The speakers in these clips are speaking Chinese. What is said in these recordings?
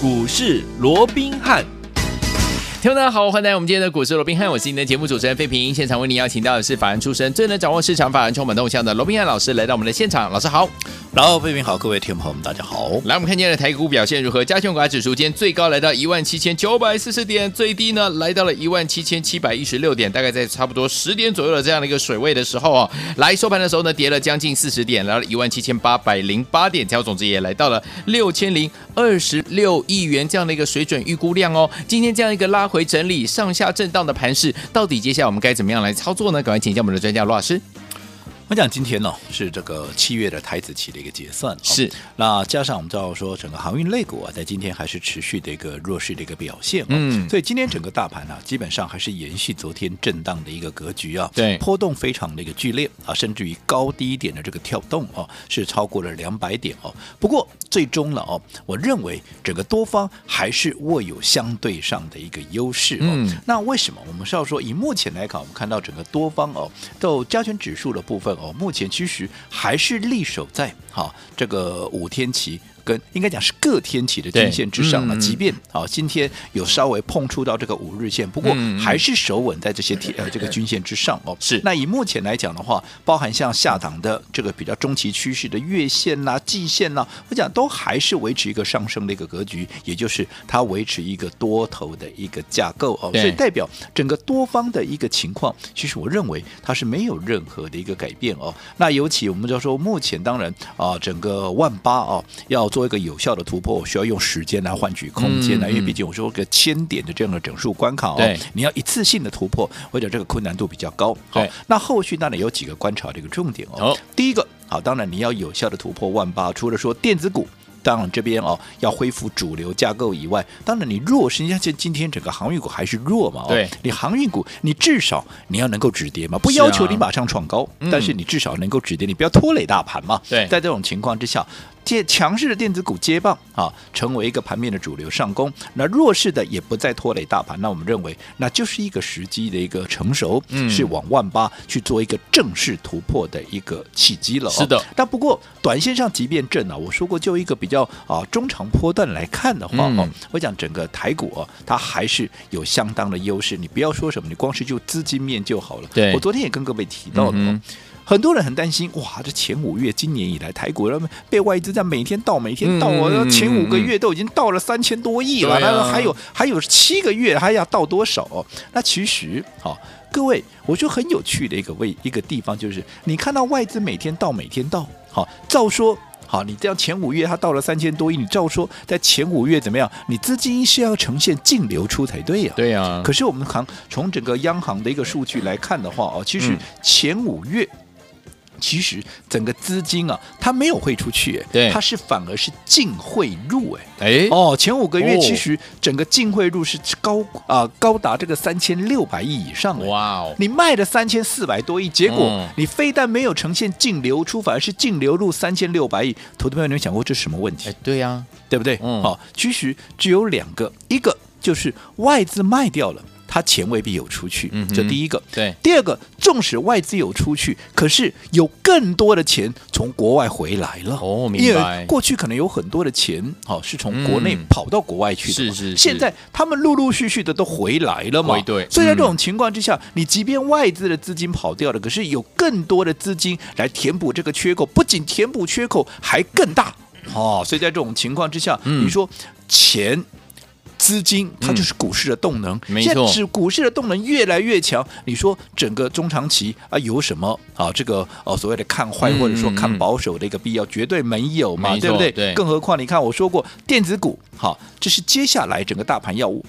股市罗宾汉。听众大家好，欢迎来到我们今天的股市罗宾汉，我是您的节目主持人费平。现场为您邀请到的是法人出身、最能掌握市场法人充满动向的罗宾汉老师，来到我们的现场。老师好，然后费平好，各位听众朋友们，大家好。来，我们看今天的台股表现如何？加权股价指数今天最高来到一万七千九百四十点，最低呢来到了一万七千七百一十六点，大概在差不多十点左右的这样的一个水位的时候啊，来收盘的时候呢，跌了将近四十点，来到了一万七千八百零八点，成交总值也来到了六千零二十六亿元这样的一个水准预估量哦。今天这样一个拉回为整理。上下震荡的盘势，到底接下来我们该怎么样来操作呢？赶快请教我们的专家罗老师。我讲今天呢、哦、是这个七月的台子期的一个结算，是、哦、那加上我们知道说整个航运类股啊，在今天还是持续的一个弱势的一个表现、哦，嗯，所以今天整个大盘呢、啊，基本上还是延续昨天震荡的一个格局啊，对，波动非常的一个剧烈啊，甚至于高低点的这个跳动哦，是超过了两百点哦。不过最终了哦，我认为整个多方还是握有相对上的一个优势哦。嗯、那为什么？我们是要说以目前来看，我们看到整个多方哦，到加权指数的部分。哦，目前其实还是力守在哈这个五天期。跟应该讲是各天期的均线之上了，嗯、即便啊今天有稍微碰触到这个五日线，不过还是守稳在这些天呃这个均线之上哦。是，那以目前来讲的话，包含像下档的这个比较中期趋势的月线呐、啊、季线呐、啊，我讲都还是维持一个上升的一个格局，也就是它维持一个多头的一个架构哦。所以代表整个多方的一个情况，其实我认为它是没有任何的一个改变哦。那尤其我们就说目前当然啊整个万八啊要做。做一个有效的突破，我需要用时间来换取空间来，因为毕竟我说个千点的这样的整数关卡哦，你要一次性的突破，或者这个困难度比较高。好，那后续当然有几个观察的一个重点哦。第一个，好，当然你要有效的突破万八，除了说电子股，当然这边哦要恢复主流架构以外，当然你弱势，你像今天整个航运股还是弱嘛？对，你航运股你至少你要能够止跌嘛，不要求你马上创高，但是你至少能够止跌，你不要拖累大盘嘛。对，在这种情况之下。借强势的电子股接棒啊，成为一个盘面的主流上攻。那弱势的也不再拖累大盘。那我们认为，那就是一个时机的一个成熟，嗯、是往万八去做一个正式突破的一个契机了、哦。是的。但不过，短线上即便震啊，我说过，就一个比较啊中长波段来看的话，哦、嗯，我讲整个台股啊，它还是有相当的优势。你不要说什么，你光是就资金面就好了。对。我昨天也跟各位提到了。嗯很多人很担心，哇，这前五月今年以来台股被外资在每天到，每天倒，嗯、前五个月都已经到了三千多亿了，他说、啊、还有还有七个月还要到多少？那其实，好、哦，各位，我觉得很有趣的一个位一个地方就是，你看到外资每天到，每天到，好、哦，照说，好，你这样前五月它到了三千多亿，你照说在前五月怎么样？你资金是要呈现净流出才对呀、啊，对呀、啊。可是我们看从整个央行的一个数据来看的话，哦，其实前五月。其实整个资金啊，它没有汇出去，对，它是反而是净汇入，哎，哎，哦，前五个月其实整个净汇入是高啊、呃，高达这个三千六百亿以上，哇哦，你卖了三千四百多亿，结果你非但没有呈现净流出，反而是净流入三千六百亿，投资朋友，你有想过这是什么问题？哎，对呀、啊，对不对？嗯，好，其实只有两个，一个就是外资卖掉了。它钱未必有出去，这第一个。对，第二个，纵使外资有出去，可是有更多的钱从国外回来了。哦，明白。因为过去可能有很多的钱，哦，是从国内跑到国外去的。是是是。现在他们陆陆续续的都回来了嘛？对。所以在这种情况之下，你即便外资的资金跑掉了，可是有更多的资金来填补这个缺口，不仅填补缺口，还更大。哦，所以在这种情况之下，你说钱。资金它就是股市的动能，嗯、现在是股市的动能越来越强。你说整个中长期啊，有什么啊？这个呃、啊、所谓的看坏或者说看保守的一个必要，嗯、绝对没有嘛，对不对？对，更何况你看我说过，电子股好，这是接下来整个大盘要务。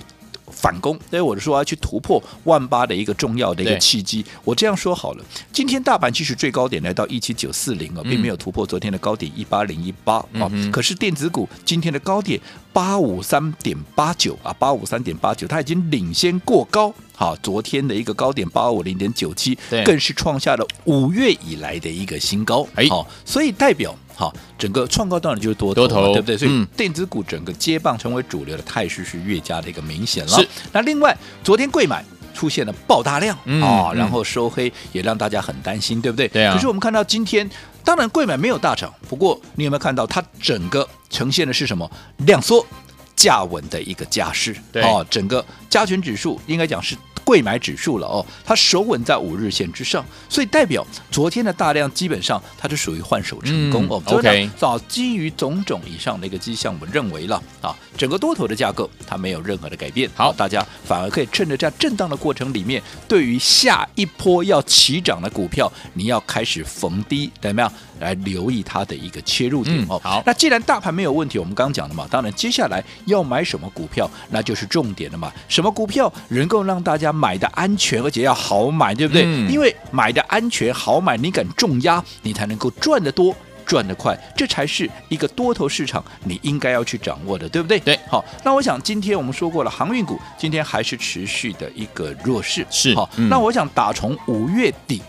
反攻，所以我就说要去突破万八的一个重要的一个契机。我这样说好了，今天大盘其实最高点来到一七九四零啊，并没有突破昨天的高点一八零一八啊。可是电子股今天的高点八五三点八九啊，八五三点八九，它已经领先过高。好，昨天的一个高点八五零点九七，更是创下了五月以来的一个新高。哎，好，所以代表。好，整个创高当然就是多头，多头对不对？所以电子股整个接棒成为主流的态势是越加的一个明显了。是，那另外昨天贵买出现了爆大量啊、嗯哦，然后收黑也让大家很担心，对不对？对啊。可是我们看到今天，当然贵买没有大涨，不过你有没有看到它整个呈现的是什么量缩？价稳的一个架势。对哦，整个加权指数应该讲是。柜买指数了哦，它守稳在五日线之上，所以代表昨天的大量基本上它是属于换手成功、嗯、哦。OK，早基于种种以上的一个迹象，我们认为了啊，整个多头的架构它没有任何的改变。好，大家反而可以趁着这样震荡的过程里面，对于下一波要起涨的股票，你要开始逢低怎么样来留意它的一个切入点、嗯、哦。好，那既然大盘没有问题，我们刚刚讲了嘛，当然接下来要买什么股票，那就是重点了嘛。什么股票能够让大家买的安全，而且要好买，对不对？嗯、因为买的安全好买，你敢重压，你才能够赚得多、赚得快，这才是一个多头市场你应该要去掌握的，对不对？对。好，那我想今天我们说过了，航运股今天还是持续的一个弱势。是。好，嗯、那我想打从五月底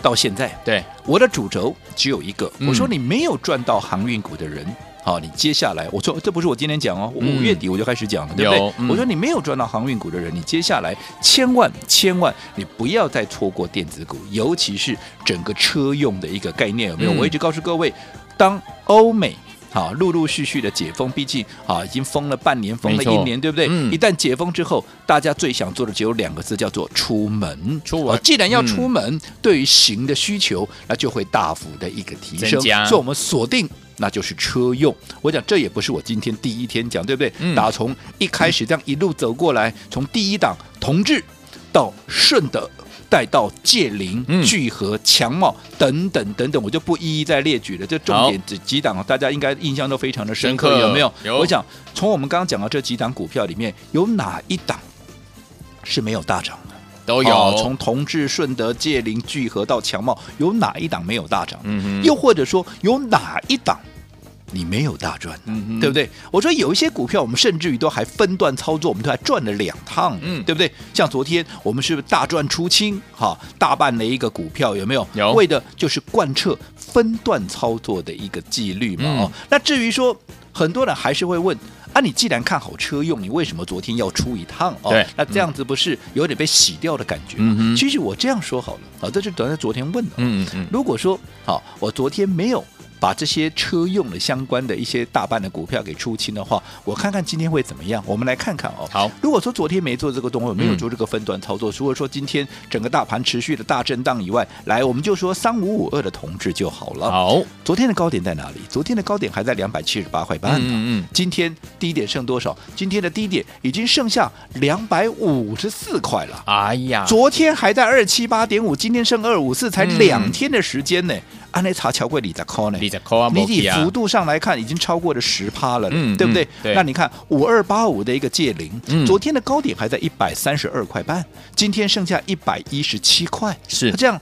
到现在，对我的主轴只有一个，嗯、我说你没有赚到航运股的人。好，你接下来我说这不是我今天讲哦，五月底我就开始讲了，嗯、对不对？嗯、我说你没有赚到航运股的人，你接下来千万千万你不要再错过电子股，尤其是整个车用的一个概念，有没有？嗯、我一直告诉各位，当欧美啊陆陆续续的解封，毕竟啊已经封了半年，封了一年，对不对？嗯、一旦解封之后，大家最想做的只有两个字，叫做出门。出门，既然要出门，嗯、对于行的需求，那就会大幅的一个提升。加所以我们锁定。那就是车用，我讲这也不是我今天第一天讲，对不对？嗯、打从一开始这样一路走过来，从第一档同志到顺德，带到界霖、聚合、强茂等等等等，我就不一一再列举了。这重点这几档，大家应该印象都非常的深刻，有没有？有。我讲从我们刚刚讲到这几档股票里面，有哪一档是没有大涨的？都有，从同志、顺德、界霖、聚合到强茂，有哪一档没有大涨？又或者说有哪一档你没有大赚？嗯，对不对？我说有一些股票，我们甚至于都还分段操作，我们都还赚了两趟，嗯，对不对？像昨天我们是不是大赚出清？哈，大半的一个股票有没有？有，为的就是贯彻分段操作的一个纪律嘛。哦、嗯，那至于说很多人还是会问。啊，你既然看好车用，你为什么昨天要出一趟哦？对，那这样子不是有点被洗掉的感觉？其实我这样说好了啊，这是等于昨天问的。嗯嗯。如果说好，我昨天没有。把这些车用的相关的一些大半的股票给出清的话，我看看今天会怎么样？我们来看看哦。好，如果说昨天没做这个动作，没有做这个分段操作，除了说今天整个大盘持续的大震荡以外，来我们就说三五五二的同志就好了。好，昨天的高点在哪里？昨天的高点还在两百七十八块半。嗯嗯。今天低点剩多少？今天的低点已经剩下两百五十四块了。哎呀，昨天还在二七八点五，今天剩二五四，才两天的时间呢。安内查桥柜里在扣呢，你以幅度上来看，已经超过了十趴了，嗯、对不对？对，那你看五二八五的一个界霖，嗯、昨天的高点还在一百三十二块半，今天剩下一百一十七块，是。这样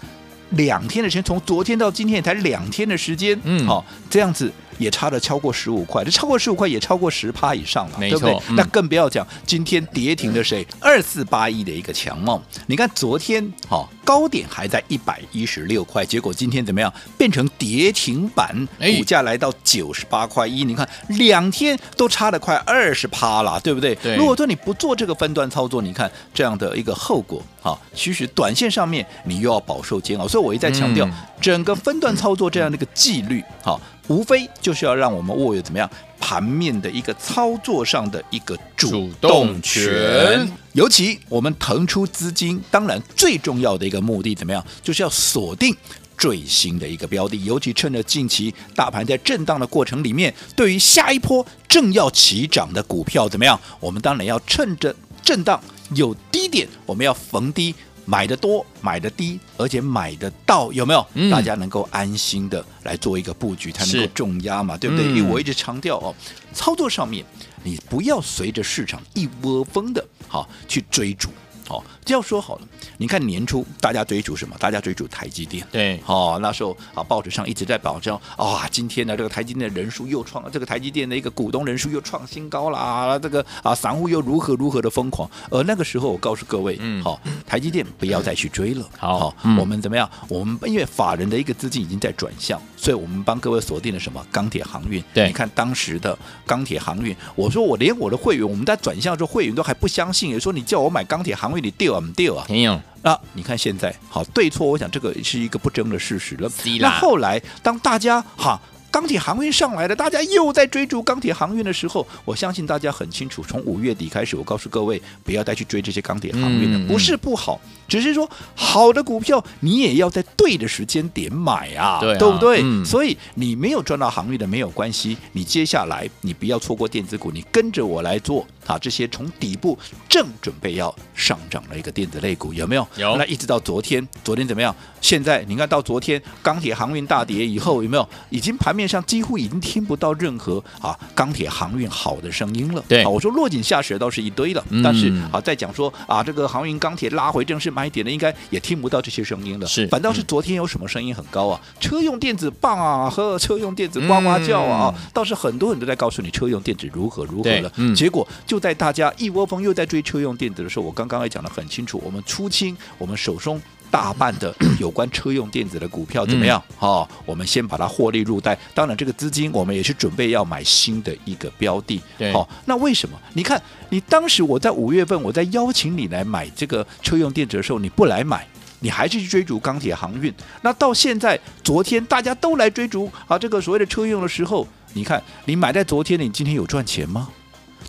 两天的时间，从昨天到今天也才两天的时间，嗯，好，这样子。也差了超过十五块，这超过十五块也超过十趴以上了，对不对？嗯、那更不要讲今天跌停的谁？二四八一的一个强梦，你看昨天好、哦、高点还在一百一十六块，结果今天怎么样？变成跌停板，股价来到九十八块一，你看两天都差了快二十趴了，对不对？对。如果说你不做这个分段操作，你看这样的一个后果，好、哦，其实短线上面你又要饱受煎熬，所以我一再强调，嗯、整个分段操作这样的一个纪律，好、哦。无非就是要让我们握有怎么样盘面的一个操作上的一个主动权，尤其我们腾出资金，当然最重要的一个目的怎么样，就是要锁定最新的一个标的，尤其趁着近期大盘在震荡的过程里面，对于下一波正要起涨的股票怎么样，我们当然要趁着震荡有低点，我们要逢低。买的多，买的低，而且买得到，有没有？嗯、大家能够安心的来做一个布局，才能够重压嘛，对不对？因为我一直强调哦，操作上面你不要随着市场一窝蜂的，好去追逐。哦，这样说好了，你看年初大家追逐什么？大家追逐台积电。对，哦，那时候啊，报纸上一直在保证啊，今天呢，这个台积电的人数又创了，这个台积电的一个股东人数又创新高了啊，这个啊，散户又如何如何的疯狂。而那个时候，我告诉各位，嗯，好，台积电不要再去追了。好，我们怎么样？我们因为法人的一个资金已经在转向，所以我们帮各位锁定了什么？钢铁航运。对，你看当时的钢铁航运，我说我连我的会员，我们在转向的时候，会员都还不相信，也说你叫我买钢铁航运。你丢啊，不掉啊？没有啊！你看现在好对错，我想这个是一个不争的事实了。那后来当大家哈钢铁航运上来了，大家又在追逐钢铁航运的时候，我相信大家很清楚，从五月底开始，我告诉各位，不要再去追这些钢铁航运了，不是不好，只是说好的股票你也要在对的时间点买啊，对，对不对？所以你没有赚到航运的没有关系，你接下来你不要错过电子股，你跟着我来做啊，这些从底部正准备要上涨的一个电子类股有没有？有。那一直到昨天，昨天怎么样？现在你看到昨天钢铁航运大跌以后，有没有？已经盘面上几乎已经听不到任何啊钢铁航运好的声音了。对，啊、我说落井下石倒是一堆了，嗯、但是啊，再讲说啊，这个航运钢铁拉回正式买点的，应该也听不到这些声音了。是，反倒是昨天有什么声音很高啊？嗯、车用电子棒啊，和车用电子呱呱叫啊，嗯、倒是很多人都在告诉你车用电子如何如何了。嗯、结果就在大家一窝蜂又在追车用电子的时候，我刚刚也讲得很清楚，我们出清我们手中。大半的 有关车用电子的股票怎么样？好、嗯哦，我们先把它获利入袋。当然，这个资金我们也是准备要买新的一个标的。对，好、哦，那为什么？你看，你当时我在五月份我在邀请你来买这个车用电子的时候，你不来买，你还是去追逐钢铁航运。那到现在，昨天大家都来追逐啊，这个所谓的车用的时候，你看你买在昨天，你今天有赚钱吗？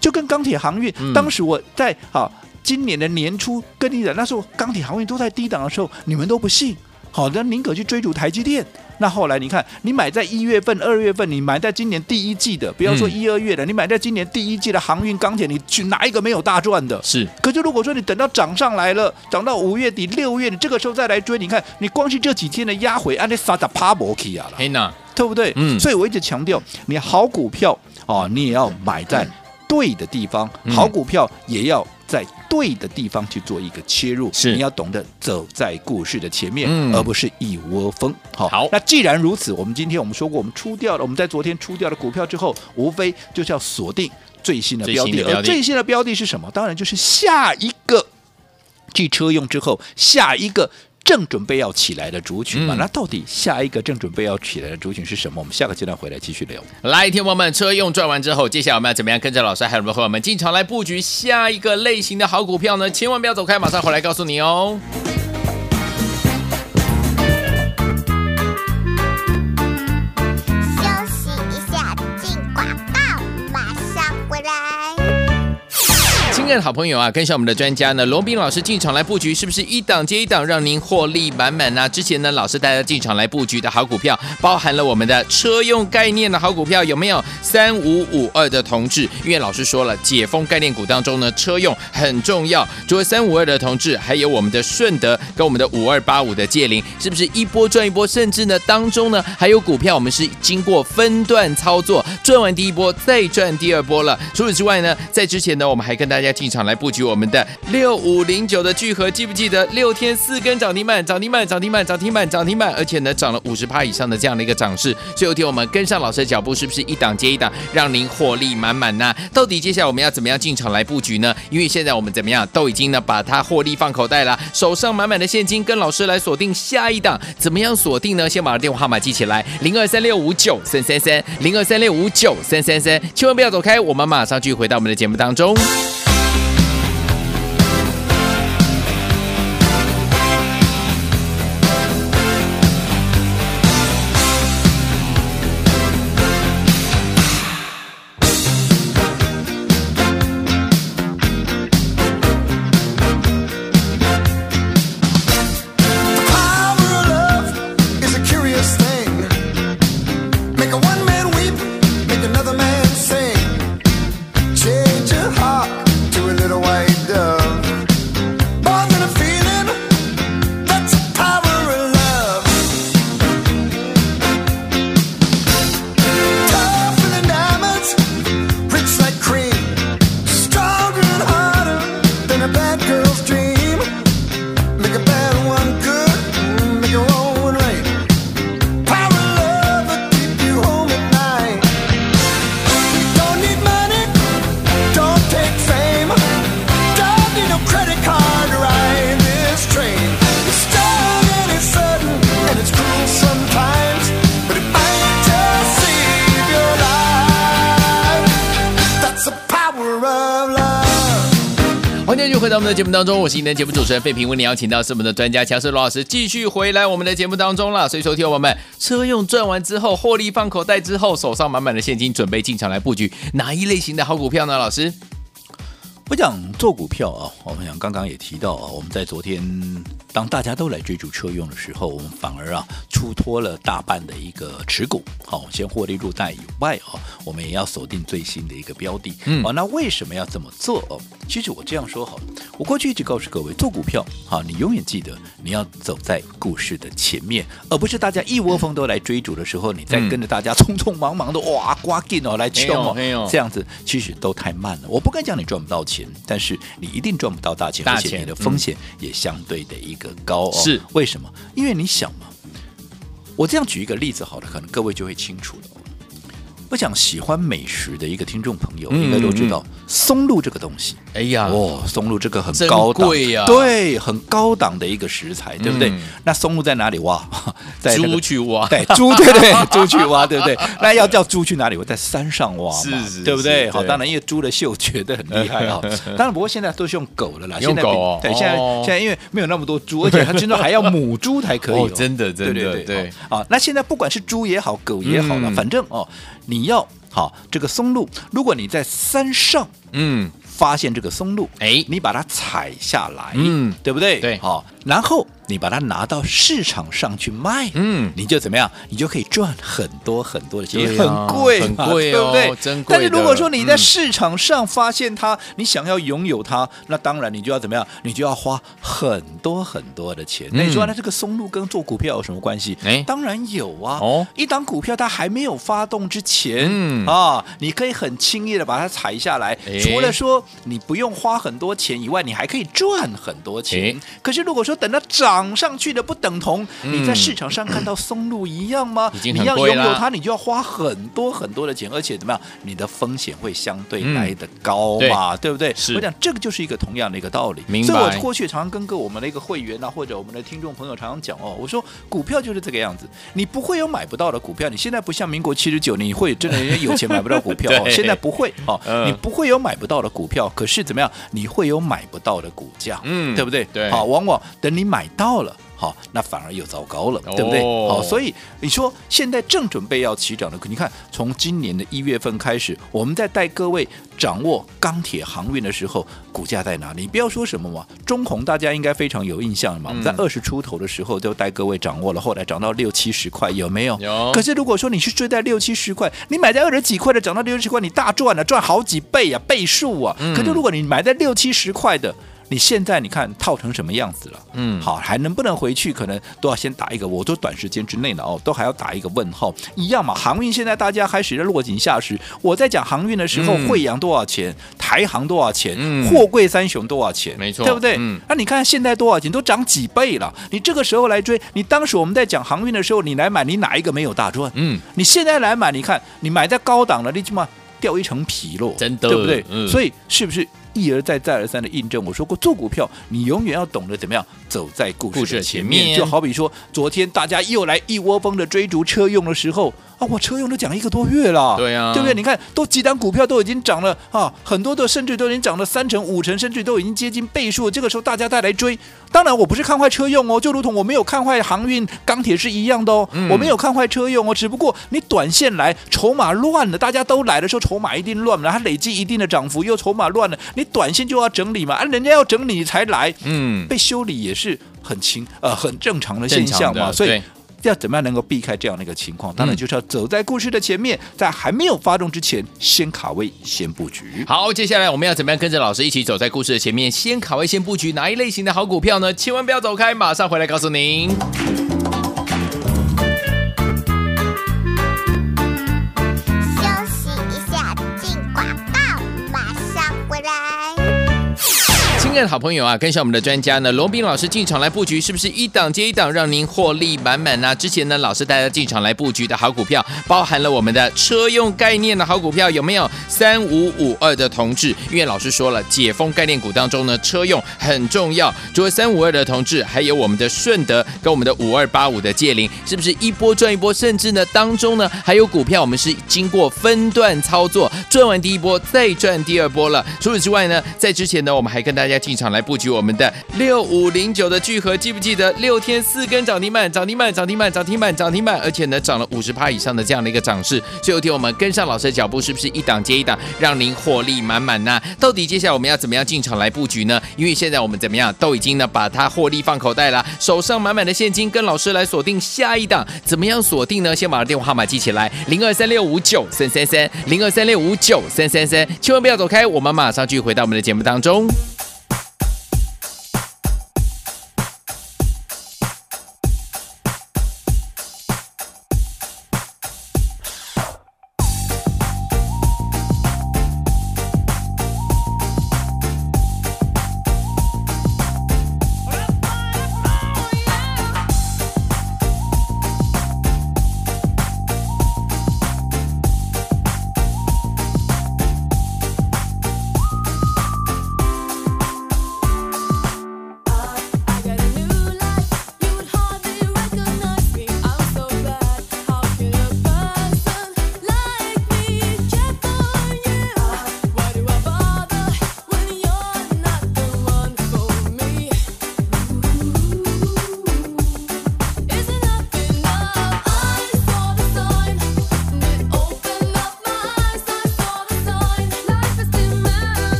就跟钢铁航运，嗯、当时我在啊。今年的年初跟你讲，那时候钢铁航运都在低档的时候，你们都不信，好的，宁可去追逐台积电。那后来你看，你买在一月份、二月份，你买在今年第一季的，不要说一二月的，嗯、你买在今年第一季的航运钢铁，你去哪一个没有大赚的？是。可是如果说你等到涨上来了，涨到五月底、六月，你这个时候再来追，你看你光是这几天的压回，安利萨达帕博基亚了，对不对？嗯。所以我一直强调，你好股票哦，你也要买在对的地方，嗯、好股票也要。在对的地方去做一个切入，是你要懂得走在故事的前面，嗯、而不是一窝蜂。好，好，那既然如此，我们今天我们说过，我们出掉了，我们在昨天出掉了股票之后，无非就是要锁定最新的标的，而最新的标的是什么？当然就是下一个继车用之后，下一个。正准备要起来的族群嘛，嗯、那到底下一个正准备要起来的族群是什么？我们下个阶段回来继续聊。来，听友们，车用赚完之后，接下来我们要怎么样跟着老师还有我们伙伴们进场来布局下一个类型的好股票呢？千万不要走开，马上回来告诉你哦。亲爱的好朋友啊，跟上我们的专家呢，罗斌老师进场来布局，是不是一档接一档，让您获利满满呢？之前呢，老师带大家进场来布局的好股票，包含了我们的车用概念的好股票，有没有？三五五二的同志，因为老师说了，解封概念股当中呢，车用很重要。除了三五二的同志，还有我们的顺德跟我们的五二八五的界霖，是不是一波赚一波？甚至呢，当中呢，还有股票我们是经过分段操作，赚完第一波再赚第二波了。除此之外呢，在之前呢，我们还跟大家。进场来布局我们的六五零九的聚合，记不记得六天四根涨停板，涨停板，涨停板，涨停板，涨停板，而且呢涨了五十趴以上的这样的一个涨势。最后天我们跟上老师的脚步，是不是一档接一档，让您获利满满呢？到底接下来我们要怎么样进场来布局呢？因为现在我们怎么样都已经呢把它获利放口袋了，手上满满的现金，跟老师来锁定下一档，怎么样锁定呢？先把电话号码记起来，零二三六五九三三三，零二三六五九三三三，千万不要走开，我们马上就回到我们的节目当中。我们的节目当中，我是今天的节目主持人费平，为你邀请到是我们的专家强势罗老师，继续回来我们的节目当中了。所以，说听我们车用赚完之后，获利放口袋之后，手上满满的现金，准备进场来布局哪一类型的好股票呢？老师？我讲做股票啊，我们讲刚刚也提到啊，我们在昨天当大家都来追逐车用的时候，我们反而啊出脱了大半的一个持股，好，先获利入袋以外啊，我们也要锁定最新的一个标的。嗯，好，那为什么要这么做哦？其实我这样说好了，我过去一直告诉各位，做股票好，你永远记得你要走在故事的前面，而不是大家一窝蜂都来追逐的时候，你再跟着大家匆匆忙忙的哇刮进哦来冲哦，这样子其实都太慢了。我不敢讲你赚不到钱。但是你一定赚不到大钱，而且你的风险也相对的一个高哦。是为什么？因为你想嘛，我这样举一个例子好了，可能各位就会清楚了。我想喜欢美食的一个听众朋友应该都知道松露这个东西。哎呀，哦，松露这个很高档呀，对，很高档的一个食材，对不对？那松露在哪里挖？在猪去挖，对，猪对对，猪去挖，对不对？那要叫猪去哪里？我在山上挖嘛，是是，对不对？好，当然因为猪的嗅觉得很厉害啊。当然，不过现在都是用狗了啦，用狗。对，现在现在因为没有那么多猪，而且它真的还要母猪才可以。真的，真的，对对。啊，那现在不管是猪也好，狗也好了，反正哦。你要好这个松露，如果你在山上，嗯，发现这个松露，哎，你把它采下来，嗯，对不对？对，好，然后。你把它拿到市场上去卖，嗯，你就怎么样？你就可以赚很多很多的钱，很贵，很贵，对不对？真贵。但是如果说你在市场上发现它，你想要拥有它，那当然你就要怎么样？你就要花很多很多的钱。那你说，那这个松露跟做股票有什么关系？哎，当然有啊。哦，一档股票它还没有发动之前，嗯啊，你可以很轻易的把它踩下来。除了说你不用花很多钱以外，你还可以赚很多钱。可是如果说等到涨，涨上去的不等同你在市场上看到松露一样吗？你要拥有它，你就要花很多很多的钱，而且怎么样？你的风险会相对来的高嘛，对不对？我讲这个就是一个同样的一个道理。所以，我过去常常跟各我们的一个会员啊，或者我们的听众朋友常常讲哦，我说股票就是这个样子，你不会有买不到的股票。你现在不像民国七十九，你会真的有钱买不到股票哦。现在不会哦，你不会有买不到的股票，可是怎么样？你会有买不到的股价，嗯，对不对？对，好，往往等你买到。到了，好，那反而又糟糕了，对不对？好，所以你说现在正准备要起涨的，你看从今年的一月份开始，我们在带各位掌握钢铁航运的时候，股价在哪里？你不要说什么嘛，中红大家应该非常有印象嘛。我们在二十出头的时候就带各位掌握了，后来涨到六七十块，有没有？有。可是如果说你去追在六七十块，你买在二十几块的，涨到六七十块，你大赚了，赚好几倍啊，倍数啊。可是如果你买在六七十块的，你现在你看套成什么样子了？嗯，好，还能不能回去？可能都要先打一个，我都短时间之内的哦，都还要打一个问号，一样嘛。航运现在大家开始在落井下石。我在讲航运的时候，嗯、惠阳多少钱？台航多少钱？嗯、货柜三雄多少钱？没错，对不对？嗯，那、啊、你看现在多少钱？都涨几倍了。你这个时候来追，你当时我们在讲航运的时候，你来买，你哪一个没有大赚？嗯，你现在来买，你看你买在高档了，你起码掉一层皮喽，真的，对不对？嗯，所以是不是？一而再、再而三的印证，我说过，做股票你永远要懂得怎么样走在故事的前面。就好比说，昨天大家又来一窝蜂的追逐车用的时候。啊，我车用都讲一个多月了，对呀、啊，对不对？你看，都几档股票都已经涨了啊，很多的甚至都已经涨了三成、五成，甚至都已经接近倍数。这个时候大家再来追，当然我不是看坏车用哦，就如同我没有看坏航运、钢铁是一样的哦，嗯、我没有看坏车用哦，只不过你短线来筹码乱了，大家都来的时候筹码一定乱了，它累积一定的涨幅又筹码乱了，你短线就要整理嘛，啊，人家要整理你才来，嗯，被修理也是很轻呃很正常的现象嘛，所以。要怎么样能够避开这样的一个情况？当然就是要走在故事的前面，在还没有发动之前，先卡位，先布局。好，接下来我们要怎么样跟着老师一起走在故事的前面，先卡位，先布局哪一类型的好股票呢？千万不要走开，马上回来告诉您。好朋友啊，跟上我们的专家呢，罗斌老师进场来布局，是不是一档接一档，让您获利满满呢？之前呢，老师带大家进场来布局的好股票，包含了我们的车用概念的好股票，有没有？三五五二的同志，因为老师说了，解封概念股当中呢，车用很重要。除了三五二的同志，还有我们的顺德跟我们的五二八五的界霖，是不是一波赚一波？甚至呢，当中呢，还有股票我们是经过分段操作，赚完第一波再赚第二波了。除此之外呢，在之前呢，我们还跟大家。进场来布局我们的六五零九的聚合，记不记得六天四根涨停板，涨停板，涨停板，涨停板，涨停板，而且呢涨了五十趴以上的这样的一个涨势。最后天我们跟上老师的脚步，是不是一档接一档，让您获利满满呢？到底接下来我们要怎么样进场来布局呢？因为现在我们怎么样都已经呢把它获利放口袋了，手上满满的现金，跟老师来锁定下一档，怎么样锁定呢？先把电话号码记起来，零二三六五九三三三，零二三六五九三三三，千万不要走开，我们马上就回到我们的节目当中。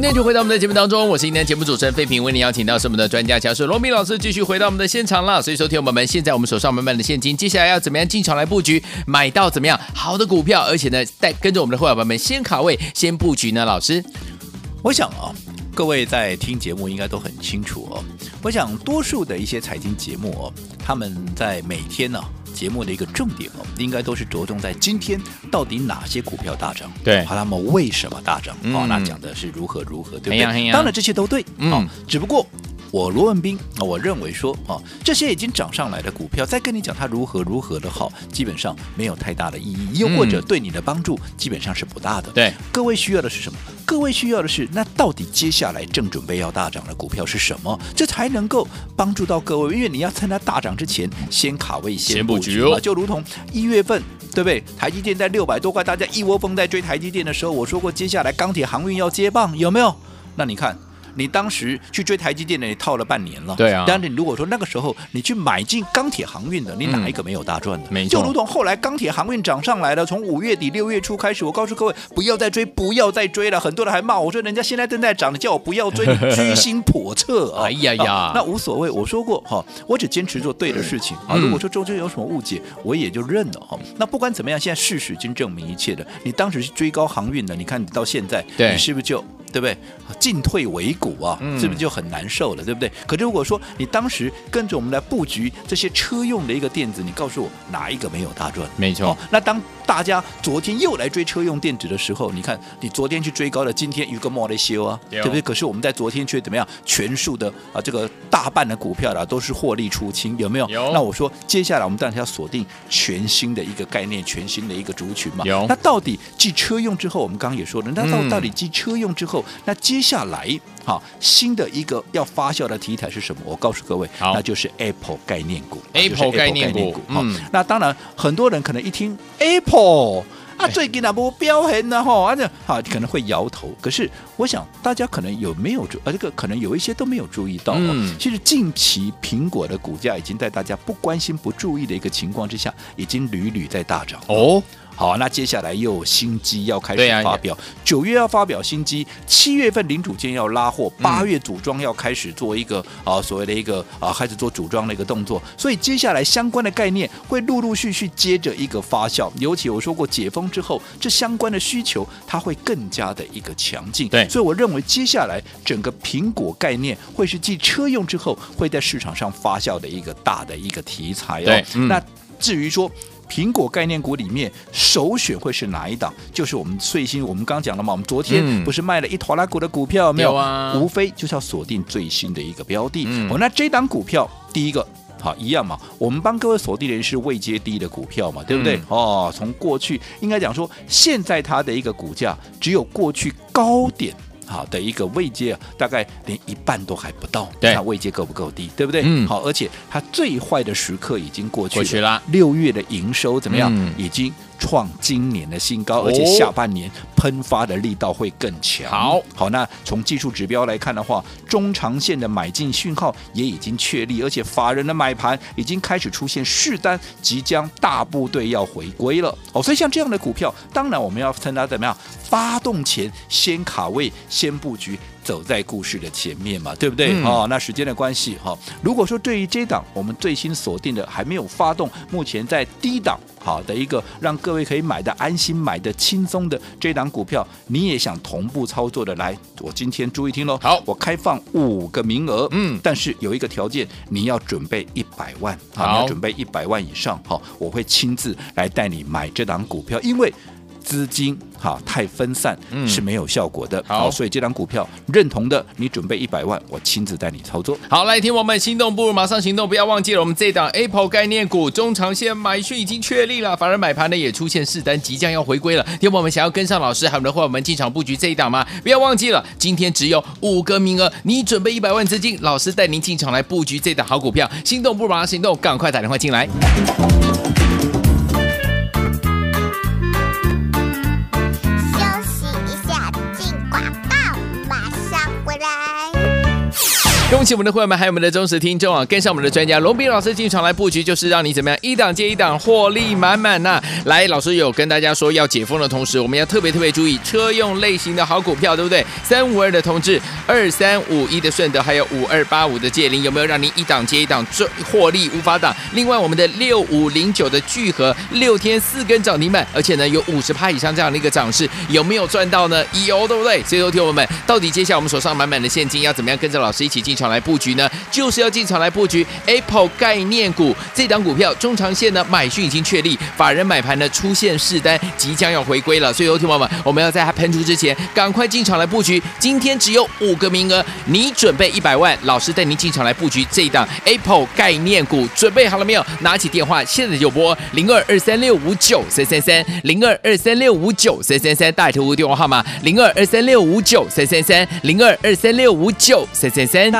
欢迎就回到我们的节目当中，我是今天节目主持人费平，为您邀请到是我们的专家讲师罗明老师，继续回到我们的现场了。所以，收听我们现在我们手上满满的现金，接下来要怎么样进场来布局，买到怎么样好的股票，而且呢，带跟着我们的会员朋友们先卡位，先布局呢？老师，我想啊，各位在听节目应该都很清楚哦。我想多数的一些财经节目哦，他们在每天呢。节目的一个重点哦，应该都是着重在今天到底哪些股票大涨，对，好，那么为什么大涨？嗯、哦，那讲的是如何如何，对不对？当然这些都对，嗯、哦，只不过。我罗文斌啊，我认为说啊，这些已经涨上来的股票，再跟你讲它如何如何的好，基本上没有太大的意义，又或者对你的帮助基本上是不大的。对，各位需要的是什么？各位需要的是，那到底接下来正准备要大涨的股票是什么？这才能够帮助到各位，因为你要趁它大涨之前先卡位、先布局嘛。就如同一月份，对不对？台积电在六百多块，大家一窝蜂在追台积电的时候，我说过接下来钢铁航运要接棒，有没有？那你看。你当时去追台积电的，你套了半年了。对啊。但是你如果说那个时候你去买进钢铁航运的，你哪一个没有大赚的？没错。就如同后来钢铁航运涨上来了，从五月底六月初开始，我告诉各位不要再追，不要再追了。很多人还骂我说，人家现在正在涨，你叫我不要追，你居心叵测啊！哎呀呀，啊、那无所谓。我说过哈，我只坚持做对的事情啊。如果说中间有什么误解，我也就认了哈。那不管怎么样，现在事实已经证明一切的。你当时是追高航运的，你看你到现在，你是不是就？对不对？进退维谷啊，是不是就很难受了？对不对？可是如果说你当时跟着我们来布局这些车用的一个电子，你告诉我哪一个没有大赚？没错。哦，那当大家昨天又来追车用电子的时候，你看你昨天去追高了，今天有个莫雷修啊，对不对？可是我们在昨天却怎么样？全数的啊，这个大半的股票啦，都是获利出清，有没有？有。那我说接下来我们当然要锁定全新的一个概念，全新的一个族群嘛。有。那到底继车用之后，我们刚刚也说了，那到到底继车用之后，嗯、那接下来好新的一个要发酵的题材是什么？我告诉各位，那就是 Apple 概念股。Apple 概念股，嗯，那当然很多人可能一听 Apple。啊，最近那波飙很呢吼，而且啊可能会摇头。可是我想大家可能有没有注，呃，这个可能有一些都没有注意到。嗯，其实近期苹果的股价已经在大家不关心、不注意的一个情况之下，已经屡屡在大涨。哦。好，那接下来又有新机要开始发表，九、啊、月要发表新机，七月份零组件要拉货，八月组装要开始做一个、嗯、啊所谓的一个啊开始做组装的一个动作，所以接下来相关的概念会陆陆续续接着一个发酵，尤其我说过解封之后，这相关的需求它会更加的一个强劲。对，所以我认为接下来整个苹果概念会是继车用之后会在市场上发酵的一个大的一个题材哦。对，嗯、那至于说。苹果概念股里面首选会是哪一档？就是我们最新，我们刚讲了嘛，我们昨天不是卖了一坨拉股的股票没有？有啊，无非就是要锁定最新的一个标的。嗯、哦，那这档股票第一个好一样嘛，我们帮各位锁定的是未接低的股票嘛，对不对？嗯、哦，从过去应该讲说，现在它的一个股价只有过去高点。好的一个位阶啊，大概连一半都还不到，对，那位阶够不够低，对不对？嗯，好，而且它最坏的时刻已经过去了，过去了。六月的营收怎么样？嗯、已经。创今年的新高，而且下半年喷发的力道会更强。好，好，那从技术指标来看的话，中长线的买进讯号也已经确立，而且法人的买盘已经开始出现试单，即将大部队要回归了。哦，所以像这样的股票，当然我们要趁它怎么样发动前先卡位、先布局，走在故事的前面嘛，对不对？嗯、哦，那时间的关系，哈、哦，如果说对于这档我们最新锁定的还没有发动，目前在低档。好的一个让各位可以买的安心、买的轻松的这档股票，你也想同步操作的来，我今天注意听喽。好，我开放五个名额，嗯，但是有一个条件，你要准备一百万，好，你要准备一百万以上，好，我会亲自来带你买这档股票，因为。资金哈太分散是没有效果的，嗯、好，所以这张股票认同的，你准备一百万，我亲自带你操作。好，来听我们心动不如马上行动，不要忘记了我们这档 Apple 概念股中长线买讯已经确立了，反而买盘呢也出现试单，即将要回归了。听我们想要跟上老师，还有的话我们进场布局这一档吗？不要忘记了，今天只有五个名额，你准备一百万资金，老师带您进场来布局这档好股票。心动不如马上行动，赶快打电话进来。恭喜我们的会员们，还有我们的忠实听众啊！跟上我们的专家龙斌老师进场来布局，就是让你怎么样一档接一档获利满满呐！来，老师有跟大家说要解封的同时，我们要特别特别注意车用类型的好股票，对不对？三五二的同志，二三五一的顺德，还有五二八五的界霖，有没有让您一档接一档赚获利无法挡？另外，我们的六五零九的聚合，六天四根涨停板，而且呢有五十趴以上这样的一个涨势，有没有赚到呢？有，对不对？所以，说，听我们到底接下来我们手上满满的现金要怎么样跟着老师一起进场来布局呢，就是要进场来布局 Apple 概念股这档股票，中长线呢买讯已经确立，法人买盘呢出现试单，即将要回归了。所以，有听友们，我们要在它喷出之前，赶快进场来布局。今天只有五个名额，你准备一百万，老师带您进场来布局这一档 Apple 概念股，准备好了没有？拿起电话，现在就拨零二二三六五九三三三零二二三六五九三三三，大头屋电话号码零二二三六五九三三三零二二三六五九三三三，